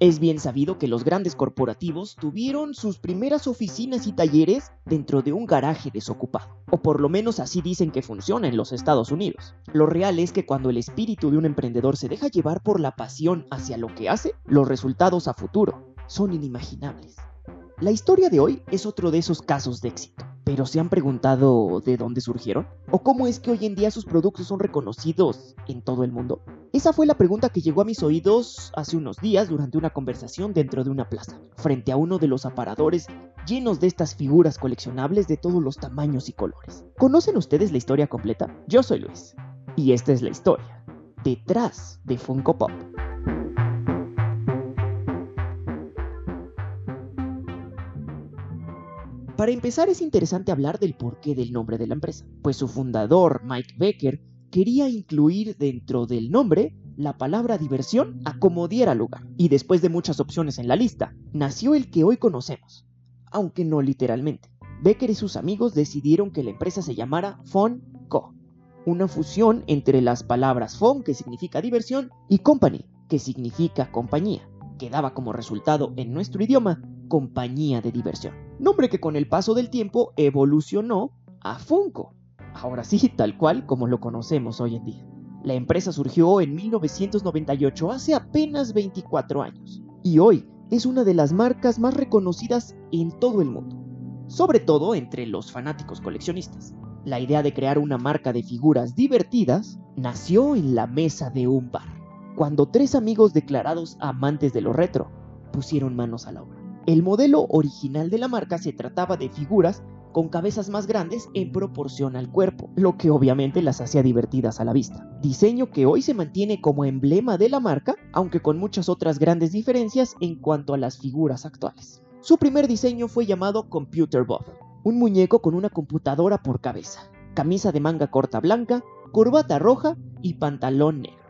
Es bien sabido que los grandes corporativos tuvieron sus primeras oficinas y talleres dentro de un garaje desocupado, o por lo menos así dicen que funciona en los Estados Unidos. Lo real es que cuando el espíritu de un emprendedor se deja llevar por la pasión hacia lo que hace, los resultados a futuro son inimaginables. La historia de hoy es otro de esos casos de éxito. Pero ¿se han preguntado de dónde surgieron? ¿O cómo es que hoy en día sus productos son reconocidos en todo el mundo? Esa fue la pregunta que llegó a mis oídos hace unos días durante una conversación dentro de una plaza, frente a uno de los aparadores llenos de estas figuras coleccionables de todos los tamaños y colores. ¿Conocen ustedes la historia completa? Yo soy Luis, y esta es la historia detrás de Funko Pop. Para empezar es interesante hablar del porqué del nombre de la empresa, pues su fundador, Mike Becker, quería incluir dentro del nombre la palabra diversión a como diera lugar. Y después de muchas opciones en la lista, nació el que hoy conocemos, aunque no literalmente. Becker y sus amigos decidieron que la empresa se llamara Fun Co, una fusión entre las palabras Fun, que significa diversión, y Company, que significa compañía, que daba como resultado en nuestro idioma compañía de diversión. Nombre que con el paso del tiempo evolucionó a Funko. Ahora sí, tal cual como lo conocemos hoy en día. La empresa surgió en 1998, hace apenas 24 años, y hoy es una de las marcas más reconocidas en todo el mundo, sobre todo entre los fanáticos coleccionistas. La idea de crear una marca de figuras divertidas nació en la mesa de un bar, cuando tres amigos declarados amantes de lo retro pusieron manos a la obra. El modelo original de la marca se trataba de figuras con cabezas más grandes en proporción al cuerpo, lo que obviamente las hacía divertidas a la vista. Diseño que hoy se mantiene como emblema de la marca, aunque con muchas otras grandes diferencias en cuanto a las figuras actuales. Su primer diseño fue llamado Computer Bob, un muñeco con una computadora por cabeza, camisa de manga corta blanca, corbata roja y pantalón negro.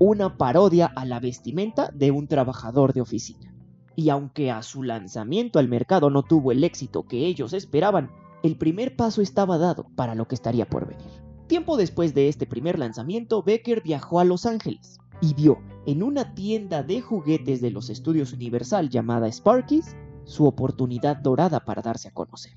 Una parodia a la vestimenta de un trabajador de oficina y aunque a su lanzamiento al mercado no tuvo el éxito que ellos esperaban, el primer paso estaba dado para lo que estaría por venir. Tiempo después de este primer lanzamiento, Becker viajó a Los Ángeles y vio en una tienda de juguetes de los estudios Universal llamada Sparky's su oportunidad dorada para darse a conocer.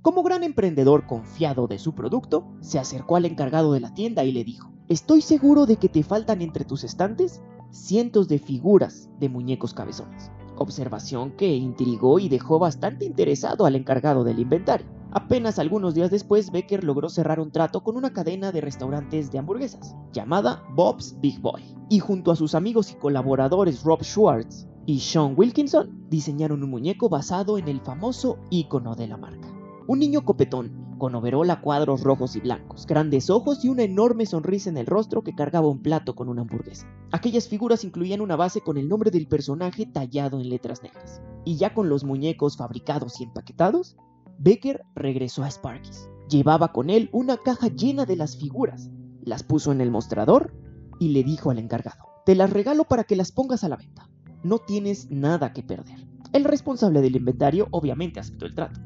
Como gran emprendedor confiado de su producto, se acercó al encargado de la tienda y le dijo, Estoy seguro de que te faltan entre tus estantes cientos de figuras de muñecos cabezones observación que intrigó y dejó bastante interesado al encargado del inventario. Apenas algunos días después, Becker logró cerrar un trato con una cadena de restaurantes de hamburguesas, llamada Bob's Big Boy, y junto a sus amigos y colaboradores Rob Schwartz y Sean Wilkinson, diseñaron un muñeco basado en el famoso icono de la marca. Un niño copetón con overol cuadros rojos y blancos, grandes ojos y una enorme sonrisa en el rostro que cargaba un plato con una hamburguesa. Aquellas figuras incluían una base con el nombre del personaje tallado en letras negras. Y ya con los muñecos fabricados y empaquetados, Becker regresó a Sparky's. Llevaba con él una caja llena de las figuras, las puso en el mostrador y le dijo al encargado, te las regalo para que las pongas a la venta. No tienes nada que perder. El responsable del inventario obviamente aceptó el trato.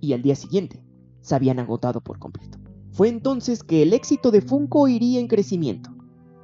Y al día siguiente, se habían agotado por completo. Fue entonces que el éxito de Funko iría en crecimiento,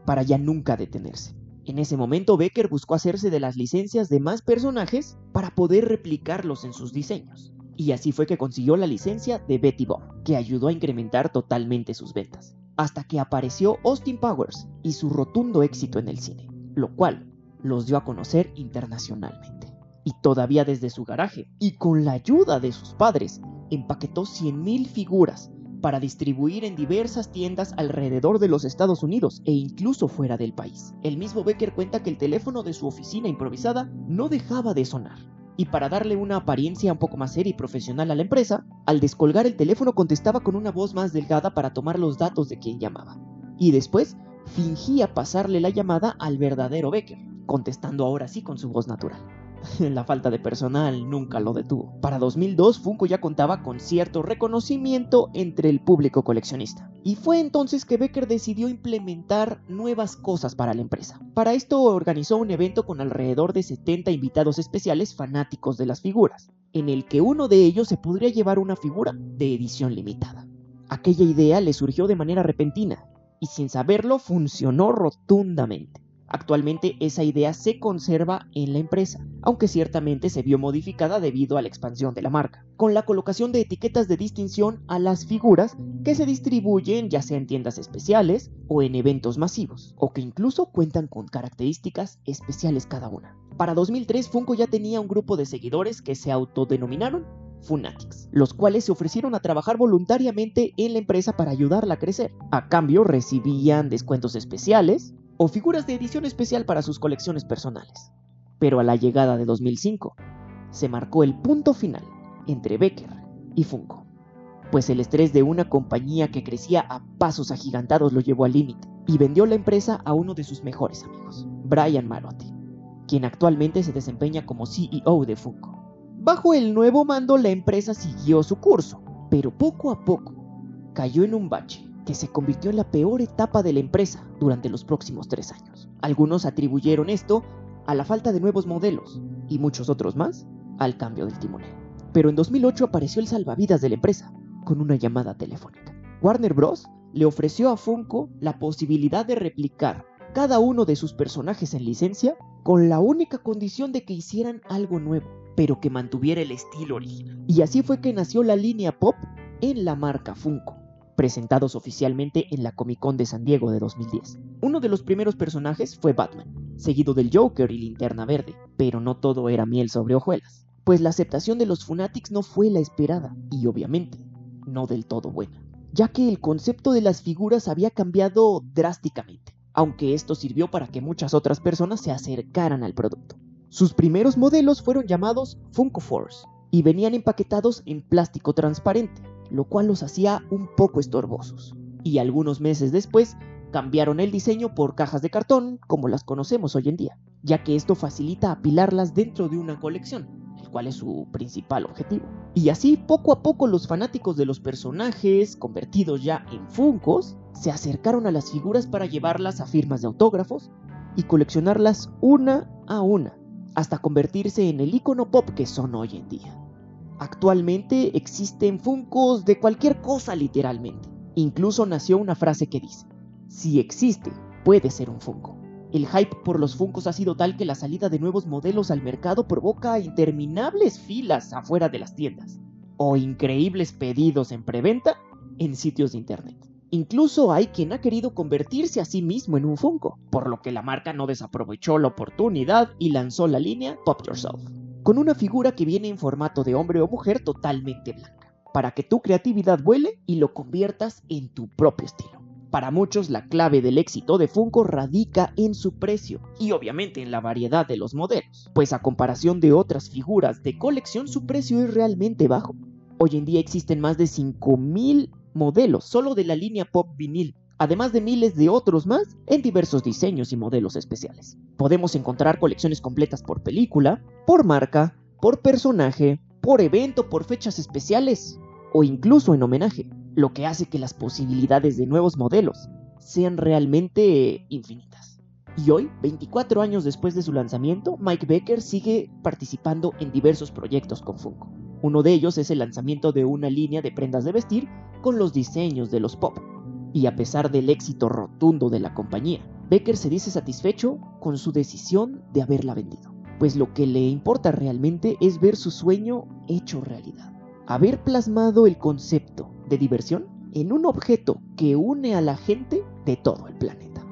para ya nunca detenerse. En ese momento Becker buscó hacerse de las licencias de más personajes para poder replicarlos en sus diseños. Y así fue que consiguió la licencia de Betty Bob, que ayudó a incrementar totalmente sus ventas. Hasta que apareció Austin Powers y su rotundo éxito en el cine, lo cual los dio a conocer internacionalmente. Y todavía desde su garaje, y con la ayuda de sus padres, empaquetó 100.000 figuras para distribuir en diversas tiendas alrededor de los Estados Unidos e incluso fuera del país. El mismo Becker cuenta que el teléfono de su oficina improvisada no dejaba de sonar. Y para darle una apariencia un poco más seria y profesional a la empresa, al descolgar el teléfono contestaba con una voz más delgada para tomar los datos de quien llamaba. Y después fingía pasarle la llamada al verdadero Becker, contestando ahora sí con su voz natural. la falta de personal nunca lo detuvo. Para 2002, Funko ya contaba con cierto reconocimiento entre el público coleccionista. Y fue entonces que Becker decidió implementar nuevas cosas para la empresa. Para esto organizó un evento con alrededor de 70 invitados especiales fanáticos de las figuras, en el que uno de ellos se podría llevar una figura de edición limitada. Aquella idea le surgió de manera repentina, y sin saberlo funcionó rotundamente. Actualmente esa idea se conserva en la empresa, aunque ciertamente se vio modificada debido a la expansión de la marca, con la colocación de etiquetas de distinción a las figuras que se distribuyen ya sea en tiendas especiales o en eventos masivos, o que incluso cuentan con características especiales cada una. Para 2003 Funko ya tenía un grupo de seguidores que se autodenominaron Funatics, los cuales se ofrecieron a trabajar voluntariamente en la empresa para ayudarla a crecer. A cambio recibían descuentos especiales, o figuras de edición especial para sus colecciones personales. Pero a la llegada de 2005, se marcó el punto final entre Becker y Funko, pues el estrés de una compañía que crecía a pasos agigantados lo llevó al límite y vendió la empresa a uno de sus mejores amigos, Brian Marotti, quien actualmente se desempeña como CEO de Funko. Bajo el nuevo mando la empresa siguió su curso, pero poco a poco cayó en un bache que se convirtió en la peor etapa de la empresa durante los próximos tres años. Algunos atribuyeron esto a la falta de nuevos modelos y muchos otros más al cambio del timonel. Pero en 2008 apareció el salvavidas de la empresa con una llamada telefónica. Warner Bros. le ofreció a Funko la posibilidad de replicar cada uno de sus personajes en licencia con la única condición de que hicieran algo nuevo, pero que mantuviera el estilo original. Y así fue que nació la línea pop en la marca Funko presentados oficialmente en la Comic Con de San Diego de 2010. Uno de los primeros personajes fue Batman, seguido del Joker y Linterna Verde, pero no todo era miel sobre hojuelas, pues la aceptación de los Funatics no fue la esperada, y obviamente, no del todo buena, ya que el concepto de las figuras había cambiado drásticamente, aunque esto sirvió para que muchas otras personas se acercaran al producto. Sus primeros modelos fueron llamados Funko Force, y venían empaquetados en plástico transparente, lo cual los hacía un poco estorbosos. Y algunos meses después cambiaron el diseño por cajas de cartón como las conocemos hoy en día, ya que esto facilita apilarlas dentro de una colección, el cual es su principal objetivo. Y así poco a poco los fanáticos de los personajes, convertidos ya en Funcos, se acercaron a las figuras para llevarlas a firmas de autógrafos y coleccionarlas una a una, hasta convertirse en el icono pop que son hoy en día. Actualmente existen Funcos de cualquier cosa literalmente. Incluso nació una frase que dice, si existe, puede ser un Funko. El hype por los Funcos ha sido tal que la salida de nuevos modelos al mercado provoca interminables filas afuera de las tiendas, o increíbles pedidos en preventa en sitios de internet. Incluso hay quien ha querido convertirse a sí mismo en un Funko, por lo que la marca no desaprovechó la oportunidad y lanzó la línea Pop Yourself con una figura que viene en formato de hombre o mujer totalmente blanca, para que tu creatividad vuele y lo conviertas en tu propio estilo. Para muchos la clave del éxito de Funko radica en su precio y obviamente en la variedad de los modelos, pues a comparación de otras figuras de colección su precio es realmente bajo. Hoy en día existen más de 5.000 modelos solo de la línea pop vinil, además de miles de otros más en diversos diseños y modelos especiales. Podemos encontrar colecciones completas por película, por marca, por personaje, por evento, por fechas especiales o incluso en homenaje, lo que hace que las posibilidades de nuevos modelos sean realmente infinitas. Y hoy, 24 años después de su lanzamiento, Mike Becker sigue participando en diversos proyectos con Funko. Uno de ellos es el lanzamiento de una línea de prendas de vestir con los diseños de los pop, y a pesar del éxito rotundo de la compañía, Becker se dice satisfecho con su decisión de haberla vendido, pues lo que le importa realmente es ver su sueño hecho realidad. Haber plasmado el concepto de diversión en un objeto que une a la gente de todo el planeta.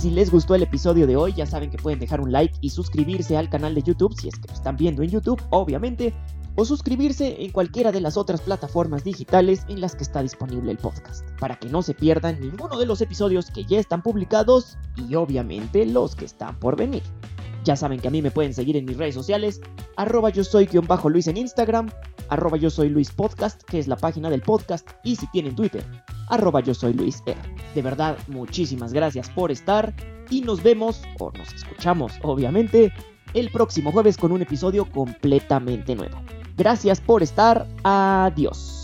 Si les gustó el episodio de hoy, ya saben que pueden dejar un like y suscribirse al canal de YouTube si es que lo están viendo en YouTube, obviamente, o suscribirse en cualquiera de las otras plataformas digitales en las que está disponible el podcast, para que no se pierdan ninguno de los episodios que ya están publicados y obviamente los que están por venir. Ya saben que a mí me pueden seguir en mis redes sociales, arroba yo soy guion bajo Luis en Instagram, arroba yo soy Luis Podcast, que es la página del podcast, y si tienen Twitter, arroba yo soy Luis R. De verdad, muchísimas gracias por estar y nos vemos, o nos escuchamos obviamente, el próximo jueves con un episodio completamente nuevo. Gracias por estar. Adiós.